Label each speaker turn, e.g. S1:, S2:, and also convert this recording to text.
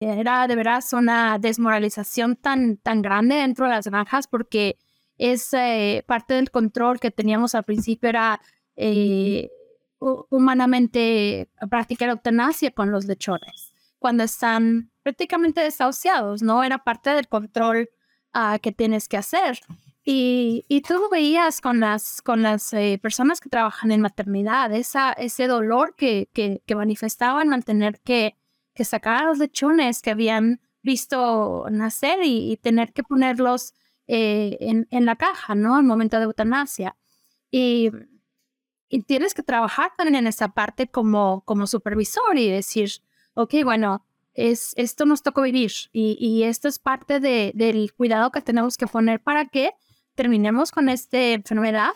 S1: Era de veras una desmoralización tan, tan grande dentro de las granjas porque es eh, parte del control que teníamos al principio era eh, humanamente practicar eutanasia con los lechones cuando están prácticamente desahuciados, ¿no? Era parte del control ah, que tienes que hacer. Y, y, tú veías con las, con las eh, personas que trabajan en maternidad, esa, ese dolor que, que, que manifestaban al tener que, que sacar los lechones que habían visto nacer y, tener que ponerlos eh, en, en, la caja, ¿no? Al momento de eutanasia. Y, y, tienes que trabajar también en esa parte como, como supervisor y decir, ok, bueno, es, esto nos tocó vivir y, y esto es parte de, del cuidado que tenemos que poner para que terminemos con esta enfermedad